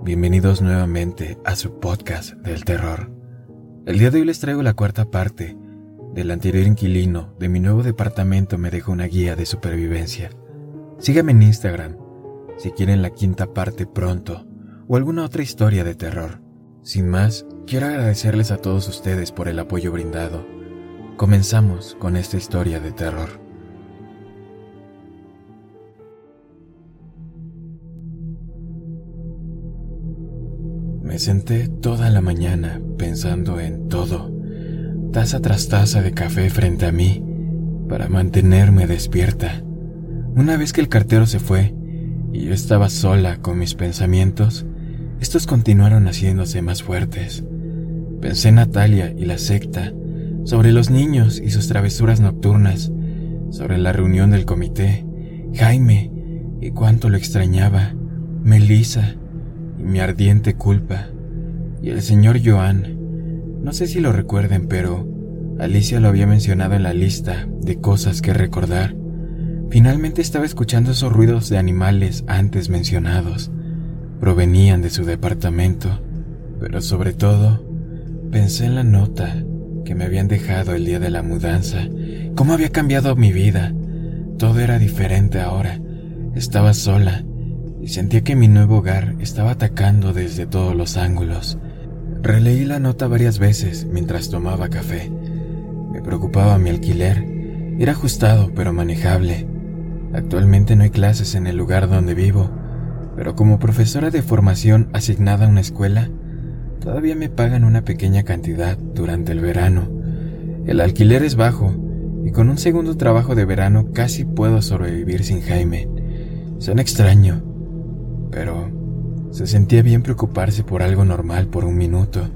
Bienvenidos nuevamente a su podcast del terror. El día de hoy les traigo la cuarta parte del anterior inquilino de mi nuevo departamento me dejó una guía de supervivencia. Síganme en Instagram si quieren la quinta parte pronto o alguna otra historia de terror. Sin más, quiero agradecerles a todos ustedes por el apoyo brindado. Comenzamos con esta historia de terror. Senté toda la mañana pensando en todo, taza tras taza de café frente a mí, para mantenerme despierta. Una vez que el cartero se fue y yo estaba sola con mis pensamientos, estos continuaron haciéndose más fuertes. Pensé en Natalia y la secta, sobre los niños y sus travesuras nocturnas, sobre la reunión del comité, Jaime y cuánto lo extrañaba, Melissa mi ardiente culpa. Y el señor Joan, no sé si lo recuerden, pero Alicia lo había mencionado en la lista de cosas que recordar. Finalmente estaba escuchando esos ruidos de animales antes mencionados. Provenían de su departamento, pero sobre todo pensé en la nota que me habían dejado el día de la mudanza, cómo había cambiado mi vida. Todo era diferente ahora. Estaba sola sentía que mi nuevo hogar estaba atacando desde todos los ángulos. Releí la nota varias veces mientras tomaba café. Me preocupaba mi alquiler. Era ajustado pero manejable. Actualmente no hay clases en el lugar donde vivo, pero como profesora de formación asignada a una escuela, todavía me pagan una pequeña cantidad durante el verano. El alquiler es bajo y con un segundo trabajo de verano casi puedo sobrevivir sin Jaime. Suena extraño, pero se sentía bien preocuparse por algo normal por un minuto,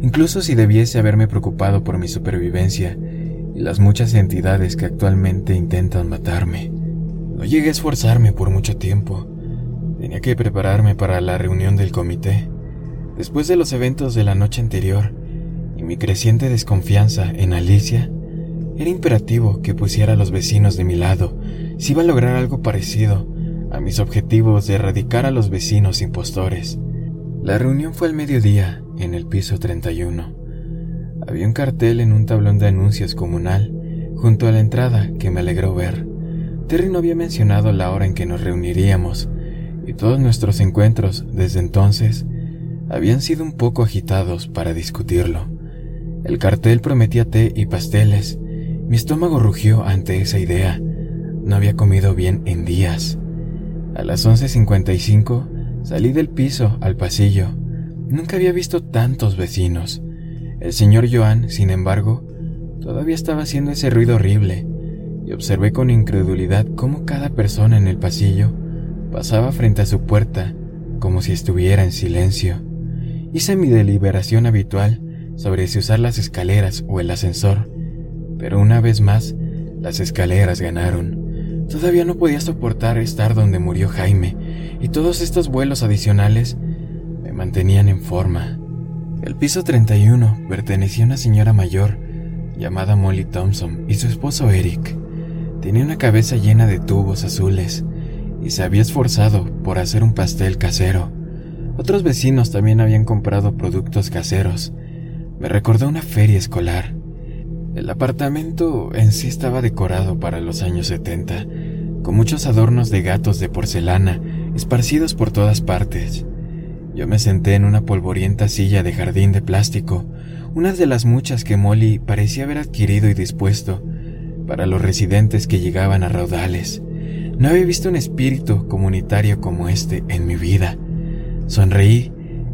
incluso si debiese haberme preocupado por mi supervivencia y las muchas entidades que actualmente intentan matarme. No llegué a esforzarme por mucho tiempo. Tenía que prepararme para la reunión del comité. Después de los eventos de la noche anterior y mi creciente desconfianza en Alicia, era imperativo que pusiera a los vecinos de mi lado si iba a lograr algo parecido a mis objetivos de erradicar a los vecinos impostores. La reunión fue al mediodía, en el piso 31. Había un cartel en un tablón de anuncios comunal, junto a la entrada, que me alegró ver. Terry no había mencionado la hora en que nos reuniríamos, y todos nuestros encuentros desde entonces habían sido un poco agitados para discutirlo. El cartel prometía té y pasteles. Mi estómago rugió ante esa idea. No había comido bien en días. A las 11.55 salí del piso al pasillo. Nunca había visto tantos vecinos. El señor Joan, sin embargo, todavía estaba haciendo ese ruido horrible, y observé con incredulidad cómo cada persona en el pasillo pasaba frente a su puerta como si estuviera en silencio. Hice mi deliberación habitual sobre si usar las escaleras o el ascensor, pero una vez más las escaleras ganaron. Todavía no podía soportar estar donde murió Jaime, y todos estos vuelos adicionales me mantenían en forma. El piso 31 pertenecía a una señora mayor llamada Molly Thompson y su esposo Eric. Tenía una cabeza llena de tubos azules y se había esforzado por hacer un pastel casero. Otros vecinos también habían comprado productos caseros. Me recordó una feria escolar. El apartamento en sí estaba decorado para los años 70, con muchos adornos de gatos de porcelana esparcidos por todas partes. Yo me senté en una polvorienta silla de jardín de plástico, una de las muchas que Molly parecía haber adquirido y dispuesto para los residentes que llegaban a raudales. No había visto un espíritu comunitario como este en mi vida. Sonreí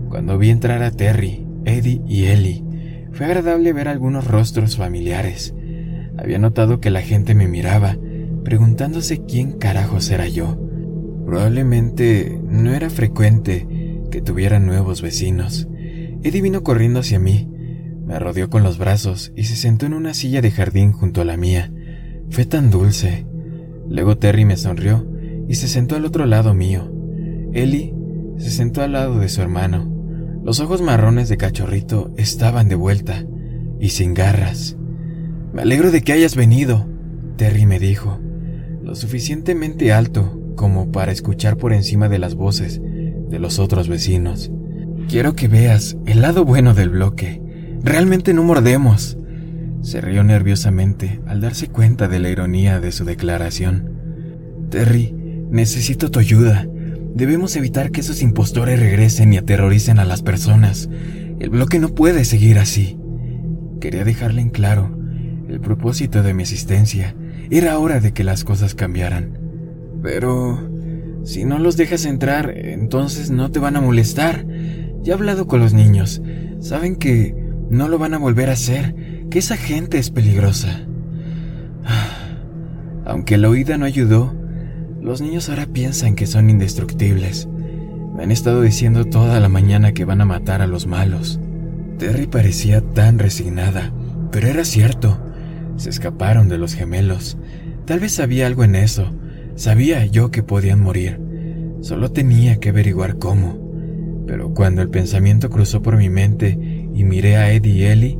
cuando vi entrar a Terry, Eddie y Ellie fue agradable ver algunos rostros familiares. Había notado que la gente me miraba, preguntándose quién carajos era yo. Probablemente no era frecuente que tuviera nuevos vecinos, Eddie vino corriendo hacia mí, me rodeó con los brazos y se sentó en una silla de jardín junto a la mía. Fue tan dulce. Luego Terry me sonrió y se sentó al otro lado mío. Ellie se sentó al lado de su hermano. Los ojos marrones de cachorrito estaban de vuelta y sin garras. Me alegro de que hayas venido, Terry me dijo, lo suficientemente alto como para escuchar por encima de las voces de los otros vecinos. Quiero que veas el lado bueno del bloque. Realmente no mordemos. Se rió nerviosamente al darse cuenta de la ironía de su declaración. Terry, necesito tu ayuda. Debemos evitar que esos impostores regresen y aterroricen a las personas. El bloque no puede seguir así. Quería dejarle en claro el propósito de mi asistencia. Era hora de que las cosas cambiaran. Pero... Si no los dejas entrar, entonces no te van a molestar. Ya he hablado con los niños. Saben que no lo van a volver a hacer, que esa gente es peligrosa. Aunque la oída no ayudó, los niños ahora piensan que son indestructibles. Me han estado diciendo toda la mañana que van a matar a los malos. Terry parecía tan resignada, pero era cierto. Se escaparon de los gemelos. Tal vez había algo en eso. Sabía yo que podían morir. Solo tenía que averiguar cómo. Pero cuando el pensamiento cruzó por mi mente y miré a Eddie y Ellie,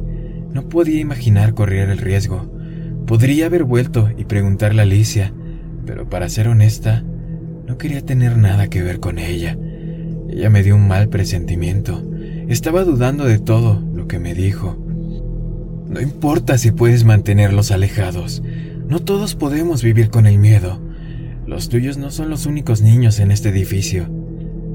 no podía imaginar correr el riesgo. Podría haber vuelto y preguntarle a Alicia, pero para ser honesta, no quería tener nada que ver con ella. Ella me dio un mal presentimiento. Estaba dudando de todo lo que me dijo. No importa si puedes mantenerlos alejados. No todos podemos vivir con el miedo. Los tuyos no son los únicos niños en este edificio.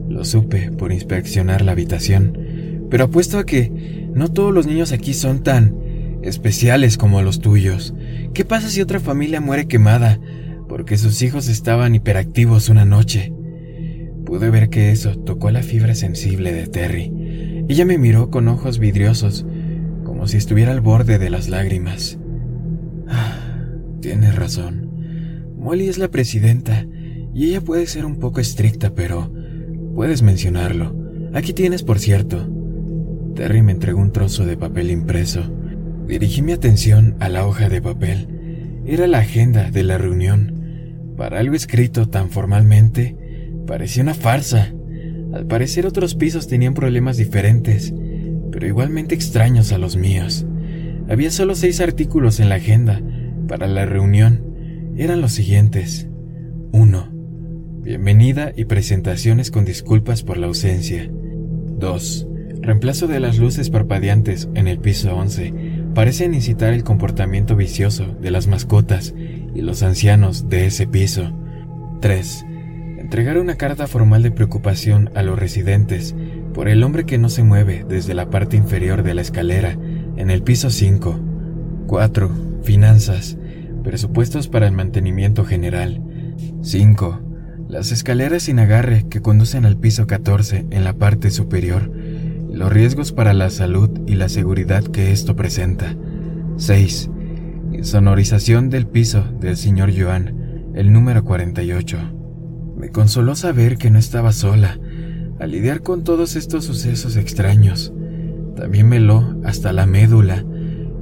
Lo supe por inspeccionar la habitación, pero apuesto a que no todos los niños aquí son tan especiales como los tuyos. ¿Qué pasa si otra familia muere quemada porque sus hijos estaban hiperactivos una noche. Pude ver que eso tocó la fibra sensible de Terry. Ella me miró con ojos vidriosos, como si estuviera al borde de las lágrimas. Ah, tienes razón. Molly es la presidenta y ella puede ser un poco estricta, pero puedes mencionarlo. Aquí tienes, por cierto. Terry me entregó un trozo de papel impreso. Dirigí mi atención a la hoja de papel. Era la agenda de la reunión. Para algo escrito tan formalmente, parecía una farsa. Al parecer otros pisos tenían problemas diferentes, pero igualmente extraños a los míos. Había solo seis artículos en la agenda para la reunión. Eran los siguientes. 1. Bienvenida y presentaciones con disculpas por la ausencia. 2. Reemplazo de las luces parpadeantes en el piso 11 parecen incitar el comportamiento vicioso de las mascotas y los ancianos de ese piso. 3. Entregar una carta formal de preocupación a los residentes por el hombre que no se mueve desde la parte inferior de la escalera en el piso 5. 4. Finanzas. Presupuestos para el mantenimiento general. 5. Las escaleras sin agarre que conducen al piso 14 en la parte superior. Los riesgos para la salud y la seguridad que esto presenta. 6. Sonorización del piso del señor Joan, el número 48. Me consoló saber que no estaba sola al lidiar con todos estos sucesos extraños. También me lo hasta la médula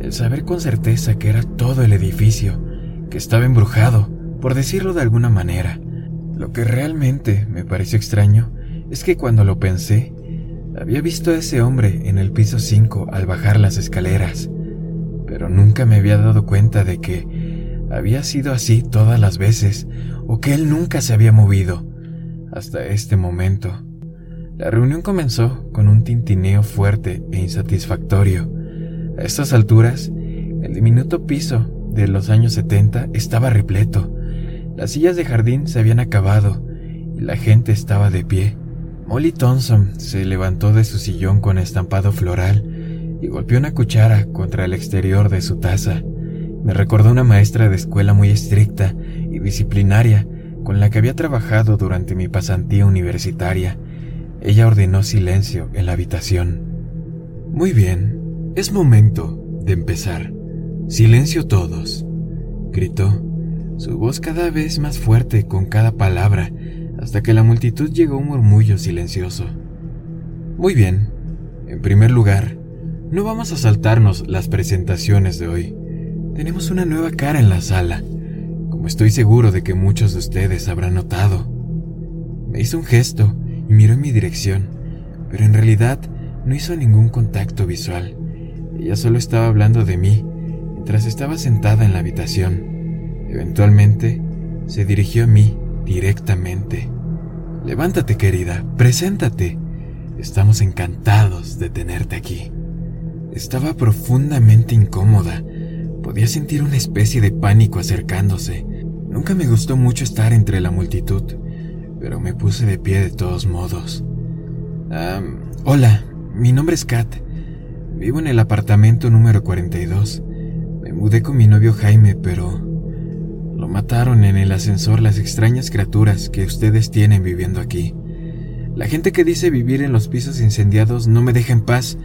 el saber con certeza que era todo el edificio, que estaba embrujado, por decirlo de alguna manera. Lo que realmente me pareció extraño es que cuando lo pensé, había visto a ese hombre en el piso 5 al bajar las escaleras pero nunca me había dado cuenta de que había sido así todas las veces o que él nunca se había movido hasta este momento. La reunión comenzó con un tintineo fuerte e insatisfactorio. A estas alturas, el diminuto piso de los años 70 estaba repleto. Las sillas de jardín se habían acabado y la gente estaba de pie. Molly Thompson se levantó de su sillón con estampado floral y golpeó una cuchara contra el exterior de su taza. Me recordó una maestra de escuela muy estricta y disciplinaria con la que había trabajado durante mi pasantía universitaria. Ella ordenó silencio en la habitación. Muy bien, es momento de empezar. Silencio todos, gritó, su voz cada vez más fuerte con cada palabra, hasta que la multitud llegó a un murmullo silencioso. Muy bien, En primer lugar, no vamos a saltarnos las presentaciones de hoy. Tenemos una nueva cara en la sala, como estoy seguro de que muchos de ustedes habrán notado. Me hizo un gesto y miró en mi dirección, pero en realidad no hizo ningún contacto visual. Ella solo estaba hablando de mí mientras estaba sentada en la habitación. Eventualmente, se dirigió a mí directamente. Levántate, querida, preséntate. Estamos encantados de tenerte aquí. Estaba profundamente incómoda. Podía sentir una especie de pánico acercándose. Nunca me gustó mucho estar entre la multitud, pero me puse de pie de todos modos. hola, mi nombre es Kat. Vivo en el apartamento número 42. Me mudé con mi novio Jaime, pero lo mataron en el ascensor las extrañas criaturas que ustedes tienen viviendo aquí. La gente que dice vivir en los pisos incendiados no me deja en paz,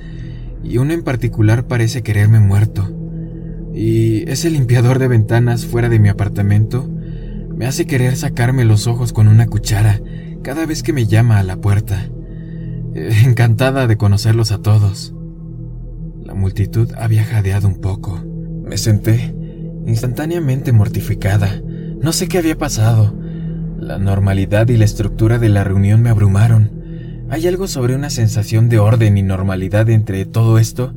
y uno en particular parece quererme muerto. Y ese limpiador de ventanas fuera de mi apartamento me hace querer sacarme los ojos con una cuchara cada vez que me llama a la puerta. Eh, encantada de conocerlos a todos. La multitud había jadeado un poco. Me senté, instantáneamente mortificada. No sé qué había pasado. La normalidad y la estructura de la reunión me abrumaron. Hay algo sobre una sensación de orden y normalidad entre todo esto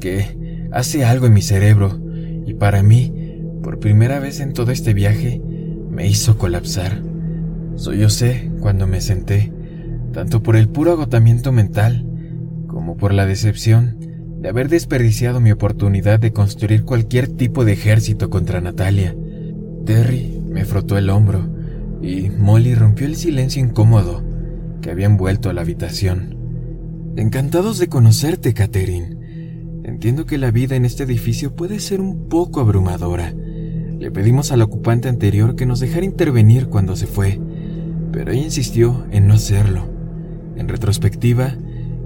que hace algo en mi cerebro y para mí, por primera vez en todo este viaje, me hizo colapsar. sé cuando me senté, tanto por el puro agotamiento mental como por la decepción de haber desperdiciado mi oportunidad de construir cualquier tipo de ejército contra Natalia. Terry me frotó el hombro y Molly rompió el silencio incómodo que había envuelto a la habitación. Encantados de conocerte, Catherine. Entiendo que la vida en este edificio puede ser un poco abrumadora. Le pedimos al ocupante anterior que nos dejara intervenir cuando se fue, pero ella insistió en no hacerlo. En retrospectiva,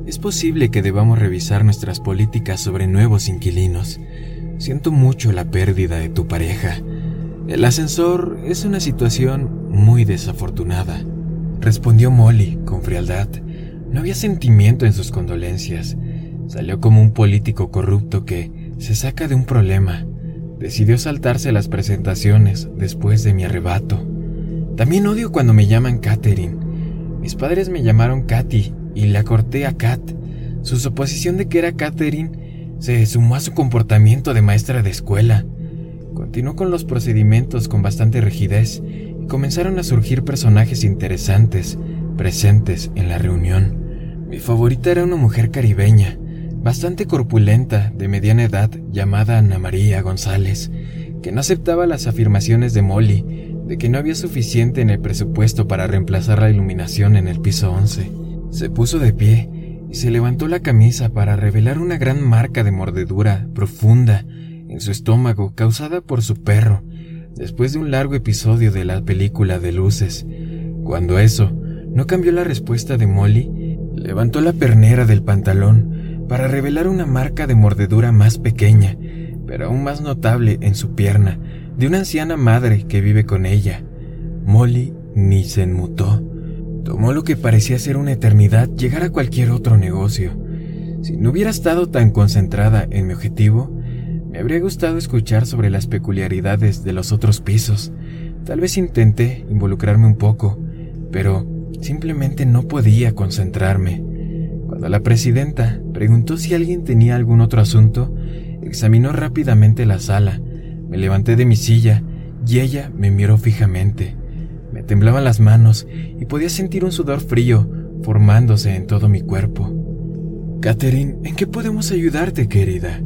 es posible que debamos revisar nuestras políticas sobre nuevos inquilinos. Siento mucho la pérdida de tu pareja. El ascensor es una situación muy desafortunada, respondió Molly con frialdad. No había sentimiento en sus condolencias. Salió como un político corrupto que se saca de un problema. Decidió saltarse las presentaciones después de mi arrebato. También odio cuando me llaman Catherine. Mis padres me llamaron Katy y la corté a Kat. Su suposición de que era Catherine se sumó a su comportamiento de maestra de escuela. Continuó con los procedimientos con bastante rigidez comenzaron a surgir personajes interesantes presentes en la reunión. Mi favorita era una mujer caribeña, bastante corpulenta, de mediana edad, llamada Ana María González, que no aceptaba las afirmaciones de Molly de que no había suficiente en el presupuesto para reemplazar la iluminación en el piso 11. Se puso de pie y se levantó la camisa para revelar una gran marca de mordedura profunda en su estómago causada por su perro después de un largo episodio de la película de luces. Cuando eso no cambió la respuesta de Molly, levantó la pernera del pantalón para revelar una marca de mordedura más pequeña, pero aún más notable en su pierna, de una anciana madre que vive con ella. Molly ni se enmutó. Tomó lo que parecía ser una eternidad llegar a cualquier otro negocio. Si no hubiera estado tan concentrada en mi objetivo, me habría gustado escuchar sobre las peculiaridades de los otros pisos. Tal vez intenté involucrarme un poco, pero simplemente no podía concentrarme. Cuando la presidenta preguntó si alguien tenía algún otro asunto, examinó rápidamente la sala, me levanté de mi silla y ella me miró fijamente. Me temblaban las manos y podía sentir un sudor frío formándose en todo mi cuerpo. Catherine, ¿en qué podemos ayudarte, querida?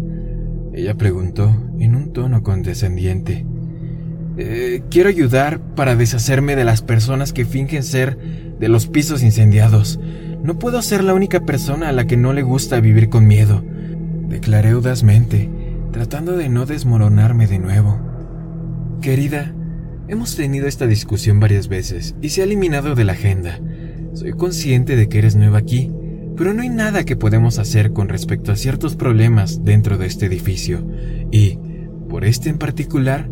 Ella preguntó en un tono condescendiente. Eh, quiero ayudar para deshacerme de las personas que fingen ser de los pisos incendiados. No puedo ser la única persona a la que no le gusta vivir con miedo, declaré audazmente, tratando de no desmoronarme de nuevo. Querida, Hemos tenido esta discusión varias veces y se ha eliminado de la agenda. Soy consciente de que eres nueva aquí, pero no hay nada que podemos hacer con respecto a ciertos problemas dentro de este edificio. Y, por este en particular,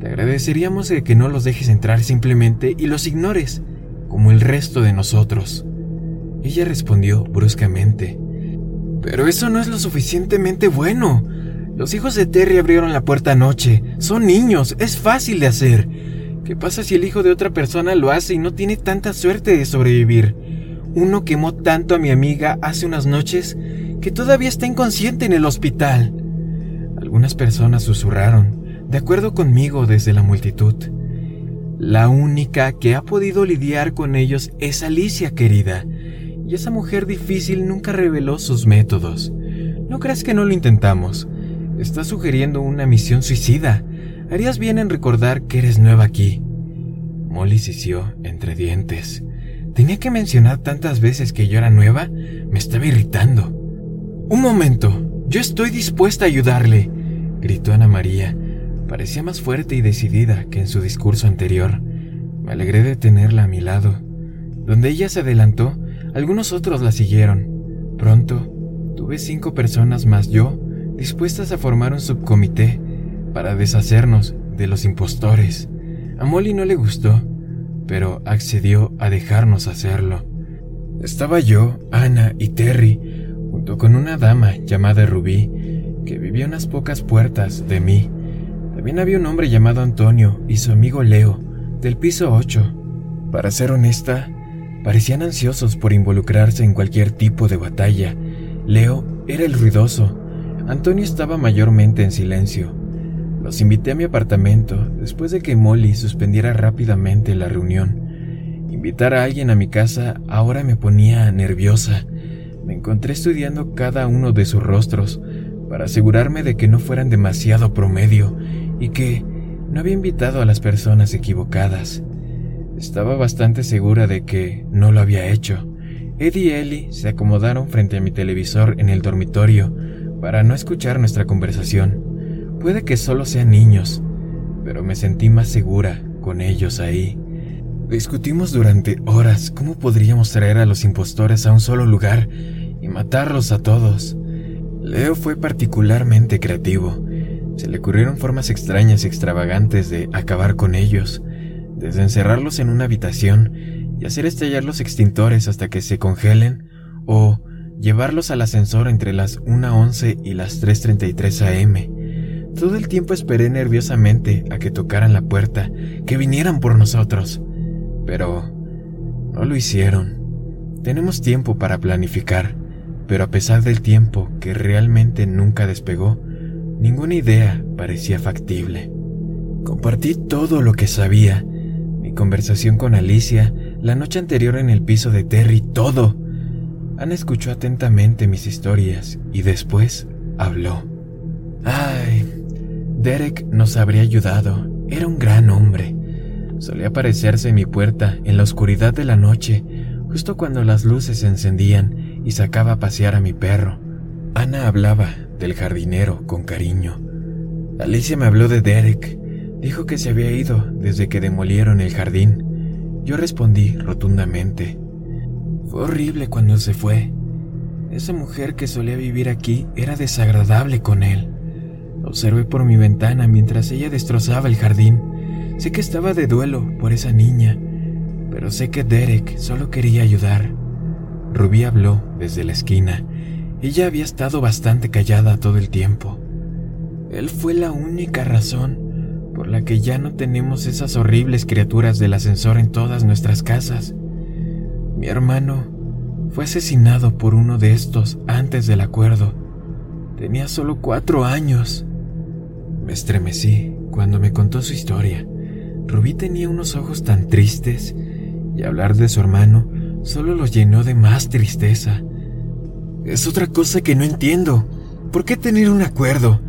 te agradeceríamos de que no los dejes entrar simplemente y los ignores, como el resto de nosotros. Ella respondió bruscamente. Pero eso no es lo suficientemente bueno. Los hijos de Terry abrieron la puerta anoche. Son niños, es fácil de hacer. ¿Qué pasa si el hijo de otra persona lo hace y no tiene tanta suerte de sobrevivir? Uno quemó tanto a mi amiga hace unas noches que todavía está inconsciente en el hospital. Algunas personas susurraron, de acuerdo conmigo desde la multitud. La única que ha podido lidiar con ellos es Alicia, querida, y esa mujer difícil nunca reveló sus métodos. No creas que no lo intentamos. Estás sugiriendo una misión suicida. Harías bien en recordar que eres nueva aquí. Molly sisió entre dientes. Tenía que mencionar tantas veces que yo era nueva. Me estaba irritando. Un momento. Yo estoy dispuesta a ayudarle, gritó Ana María. Parecía más fuerte y decidida que en su discurso anterior. Me alegré de tenerla a mi lado. Donde ella se adelantó, algunos otros la siguieron. Pronto, tuve cinco personas más yo dispuestas a formar un subcomité para deshacernos de los impostores. A Molly no le gustó, pero accedió a dejarnos hacerlo. Estaba yo, Ana y Terry, junto con una dama llamada Rubí, que vivía unas pocas puertas de mí. También había un hombre llamado Antonio y su amigo Leo, del piso 8. Para ser honesta, parecían ansiosos por involucrarse en cualquier tipo de batalla. Leo era el ruidoso, Antonio estaba mayormente en silencio. Los invité a mi apartamento después de que Molly suspendiera rápidamente la reunión. Invitar a alguien a mi casa ahora me ponía nerviosa. Me encontré estudiando cada uno de sus rostros para asegurarme de que no fueran demasiado promedio y que no había invitado a las personas equivocadas. Estaba bastante segura de que no lo había hecho. Eddie y Ellie se acomodaron frente a mi televisor en el dormitorio para no escuchar nuestra conversación. Puede que solo sean niños, pero me sentí más segura con ellos ahí. Discutimos durante horas cómo podríamos traer a los impostores a un solo lugar y matarlos a todos. Leo fue particularmente creativo. Se le ocurrieron formas extrañas y extravagantes de acabar con ellos, desde encerrarlos en una habitación y hacer estallar los extintores hasta que se congelen, o llevarlos al ascensor entre las 1.11 y las 3.33 am. Todo el tiempo esperé nerviosamente a que tocaran la puerta, que vinieran por nosotros. Pero no lo hicieron. Tenemos tiempo para planificar, pero a pesar del tiempo que realmente nunca despegó, ninguna idea parecía factible. Compartí todo lo que sabía, mi conversación con Alicia, la noche anterior en el piso de Terry, todo Ana escuchó atentamente mis historias y después habló. Ay, Derek nos habría ayudado. Era un gran hombre. Solía aparecerse en mi puerta en la oscuridad de la noche, justo cuando las luces se encendían y sacaba a pasear a mi perro. Ana hablaba del jardinero con cariño. Alicia me habló de Derek. Dijo que se había ido desde que demolieron el jardín. Yo respondí rotundamente. Fue horrible cuando se fue. Esa mujer que solía vivir aquí era desagradable con él. Observé por mi ventana mientras ella destrozaba el jardín. Sé que estaba de duelo por esa niña, pero sé que Derek solo quería ayudar. Rubí habló desde la esquina. Ella había estado bastante callada todo el tiempo. Él fue la única razón por la que ya no tenemos esas horribles criaturas del ascensor en todas nuestras casas. Mi hermano fue asesinado por uno de estos antes del acuerdo. Tenía solo cuatro años. Me estremecí cuando me contó su historia. Rubí tenía unos ojos tan tristes y hablar de su hermano solo los llenó de más tristeza. Es otra cosa que no entiendo. ¿Por qué tener un acuerdo?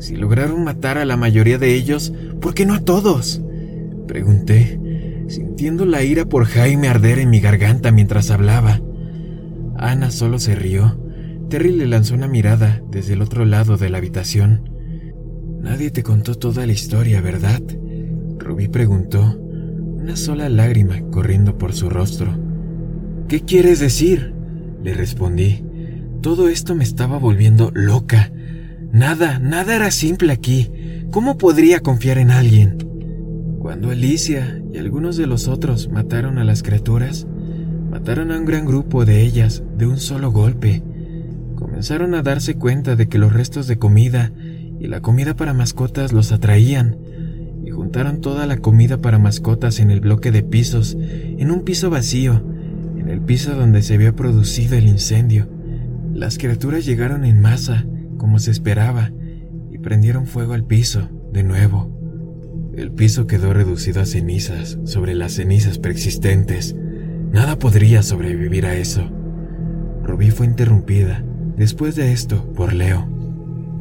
Si lograron matar a la mayoría de ellos, ¿por qué no a todos? Pregunté sintiendo la ira por Jaime arder en mi garganta mientras hablaba. Ana solo se rió. Terry le lanzó una mirada desde el otro lado de la habitación. Nadie te contó toda la historia, ¿verdad? Rubí preguntó, una sola lágrima corriendo por su rostro. ¿Qué quieres decir? Le respondí. Todo esto me estaba volviendo loca. Nada, nada era simple aquí. ¿Cómo podría confiar en alguien? Cuando Alicia y algunos de los otros mataron a las criaturas, mataron a un gran grupo de ellas de un solo golpe. comenzaron a darse cuenta de que los restos de comida y la comida para mascotas los atraían, y juntaron toda la comida para mascotas en el bloque de pisos, en un piso vacío, en el piso donde se había producido el incendio. Las criaturas llegaron en masa, como se esperaba, y prendieron fuego al piso, de nuevo. El piso quedó reducido a cenizas sobre las cenizas preexistentes. Nada podría sobrevivir a eso. Rubí fue interrumpida, después de esto, por Leo.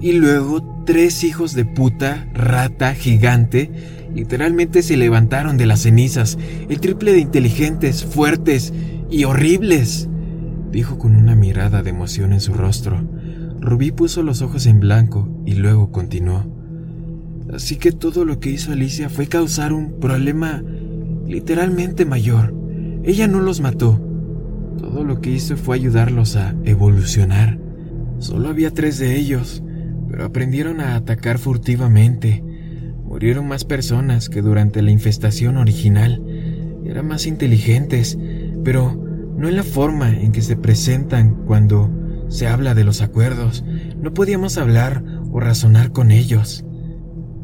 Y luego tres hijos de puta, rata, gigante, literalmente se levantaron de las cenizas, el triple de inteligentes, fuertes y horribles, dijo con una mirada de emoción en su rostro. Rubí puso los ojos en blanco y luego continuó. Así que todo lo que hizo Alicia fue causar un problema literalmente mayor. Ella no los mató. Todo lo que hizo fue ayudarlos a evolucionar. Solo había tres de ellos, pero aprendieron a atacar furtivamente. Murieron más personas que durante la infestación original. Eran más inteligentes, pero no en la forma en que se presentan cuando se habla de los acuerdos. No podíamos hablar o razonar con ellos.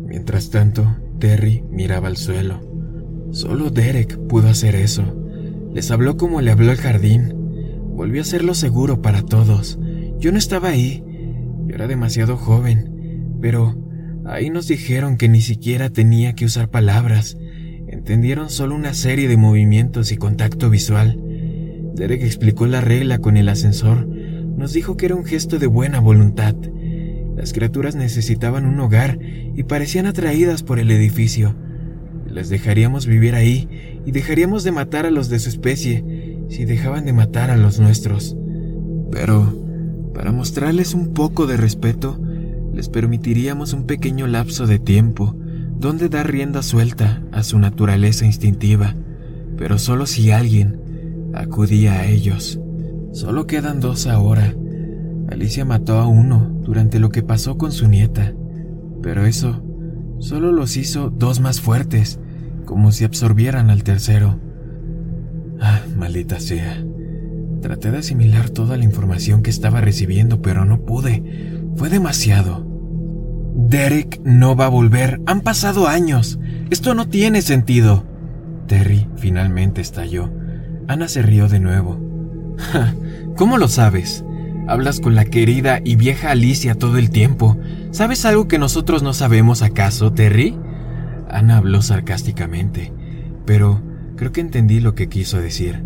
Mientras tanto, Terry miraba al suelo. Solo Derek pudo hacer eso. Les habló como le habló el jardín. Volvió a hacerlo seguro para todos. Yo no estaba ahí. Yo era demasiado joven. Pero ahí nos dijeron que ni siquiera tenía que usar palabras. Entendieron solo una serie de movimientos y contacto visual. Derek explicó la regla con el ascensor. Nos dijo que era un gesto de buena voluntad. Las criaturas necesitaban un hogar y parecían atraídas por el edificio. Las dejaríamos vivir ahí y dejaríamos de matar a los de su especie si dejaban de matar a los nuestros. Pero, para mostrarles un poco de respeto, les permitiríamos un pequeño lapso de tiempo donde dar rienda suelta a su naturaleza instintiva, pero solo si alguien acudía a ellos. Solo quedan dos ahora. Alicia mató a uno durante lo que pasó con su nieta, pero eso solo los hizo dos más fuertes, como si absorbieran al tercero. Ah, maldita sea. Traté de asimilar toda la información que estaba recibiendo, pero no pude. Fue demasiado. Derek no va a volver. Han pasado años. Esto no tiene sentido. Terry finalmente estalló. Ana se rió de nuevo. ¿Cómo lo sabes? Hablas con la querida y vieja Alicia todo el tiempo. ¿Sabes algo que nosotros no sabemos acaso, Terry? Ana habló sarcásticamente, pero creo que entendí lo que quiso decir.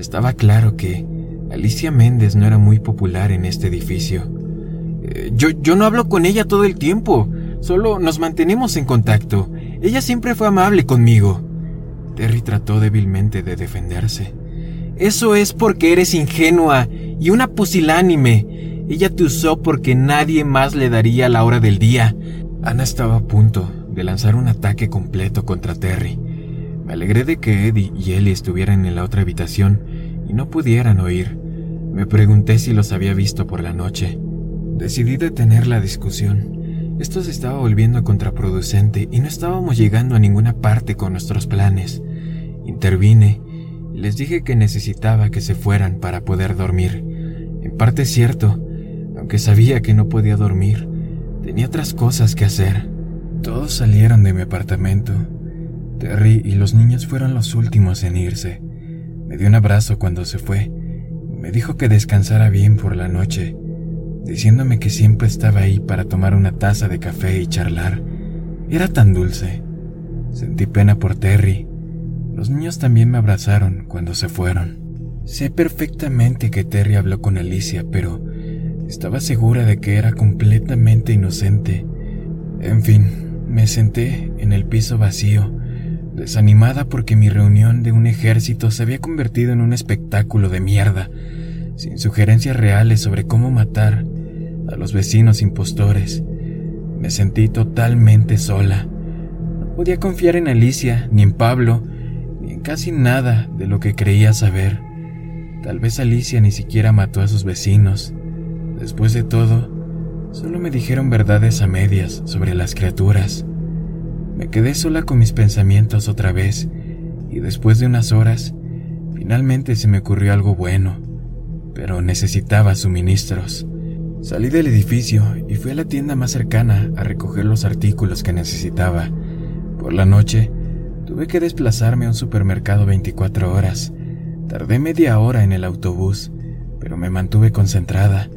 Estaba claro que Alicia Méndez no era muy popular en este edificio. Eh, yo, yo no hablo con ella todo el tiempo, solo nos mantenemos en contacto. Ella siempre fue amable conmigo. Terry trató débilmente de defenderse. Eso es porque eres ingenua y una pusilánime. Ella te usó porque nadie más le daría la hora del día. Ana estaba a punto de lanzar un ataque completo contra Terry. Me alegré de que Eddie y Ellie estuvieran en la otra habitación y no pudieran oír. Me pregunté si los había visto por la noche. Decidí detener la discusión. Esto se estaba volviendo contraproducente y no estábamos llegando a ninguna parte con nuestros planes. Intervine y les dije que necesitaba que se fueran para poder dormir. En parte cierto, aunque sabía que no podía dormir, tenía otras cosas que hacer. Todos salieron de mi apartamento. Terry y los niños fueron los últimos en irse. Me dio un abrazo cuando se fue. Me dijo que descansara bien por la noche, diciéndome que siempre estaba ahí para tomar una taza de café y charlar. Era tan dulce. Sentí pena por Terry. Los niños también me abrazaron cuando se fueron. Sé perfectamente que Terry habló con Alicia, pero estaba segura de que era completamente inocente. En fin, me senté en el piso vacío, desanimada porque mi reunión de un ejército se había convertido en un espectáculo de mierda, sin sugerencias reales sobre cómo matar a los vecinos impostores. Me sentí totalmente sola. No podía confiar en Alicia, ni en Pablo, ni en casi nada de lo que creía saber. Tal vez Alicia ni siquiera mató a sus vecinos. Después de todo, solo me dijeron verdades a medias sobre las criaturas. Me quedé sola con mis pensamientos otra vez y después de unas horas, finalmente se me ocurrió algo bueno, pero necesitaba suministros. Salí del edificio y fui a la tienda más cercana a recoger los artículos que necesitaba. Por la noche, tuve que desplazarme a un supermercado 24 horas. Tardé media hora en el autobús, pero me mantuve concentrada.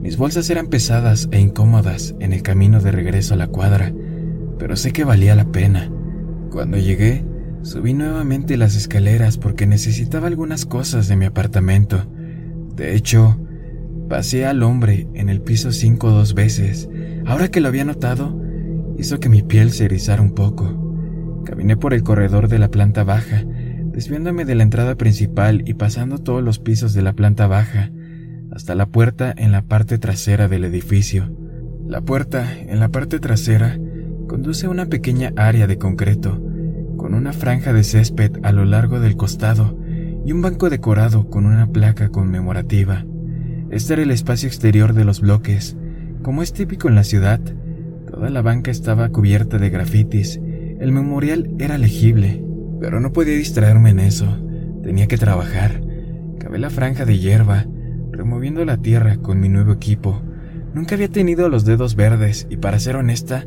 Mis bolsas eran pesadas e incómodas en el camino de regreso a la cuadra, pero sé que valía la pena. Cuando llegué, subí nuevamente las escaleras porque necesitaba algunas cosas de mi apartamento. De hecho, pasé al hombre en el piso 5 dos veces. Ahora que lo había notado, hizo que mi piel se erizara un poco. Caminé por el corredor de la planta baja, desviándome de la entrada principal y pasando todos los pisos de la planta baja, hasta la puerta en la parte trasera del edificio. La puerta, en la parte trasera, conduce una pequeña área de concreto, con una franja de césped a lo largo del costado y un banco decorado con una placa conmemorativa. Este era el espacio exterior de los bloques. Como es típico en la ciudad, toda la banca estaba cubierta de grafitis. El memorial era legible, pero no podía distraerme en eso. Tenía que trabajar. Cabé la franja de hierba, removiendo la tierra con mi nuevo equipo. Nunca había tenido los dedos verdes y para ser honesta,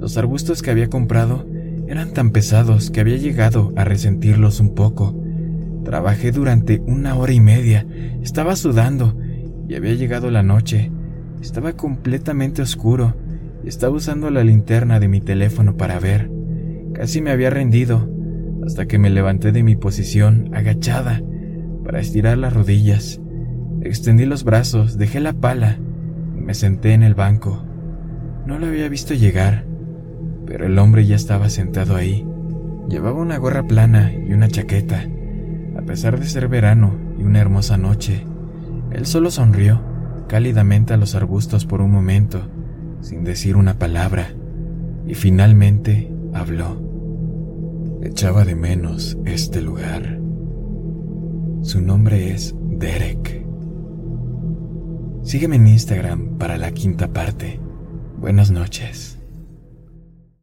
los arbustos que había comprado eran tan pesados que había llegado a resentirlos un poco. Trabajé durante una hora y media, estaba sudando y había llegado la noche. Estaba completamente oscuro y estaba usando la linterna de mi teléfono para ver. Casi me había rendido hasta que me levanté de mi posición agachada para estirar las rodillas. Extendí los brazos, dejé la pala y me senté en el banco. No lo había visto llegar pero el hombre ya estaba sentado ahí. Llevaba una gorra plana y una chaqueta. A pesar de ser verano y una hermosa noche, él solo sonrió cálidamente a los arbustos por un momento, sin decir una palabra, y finalmente habló. Echaba de menos este lugar. Su nombre es Derek. Sígueme en Instagram para la quinta parte. Buenas noches.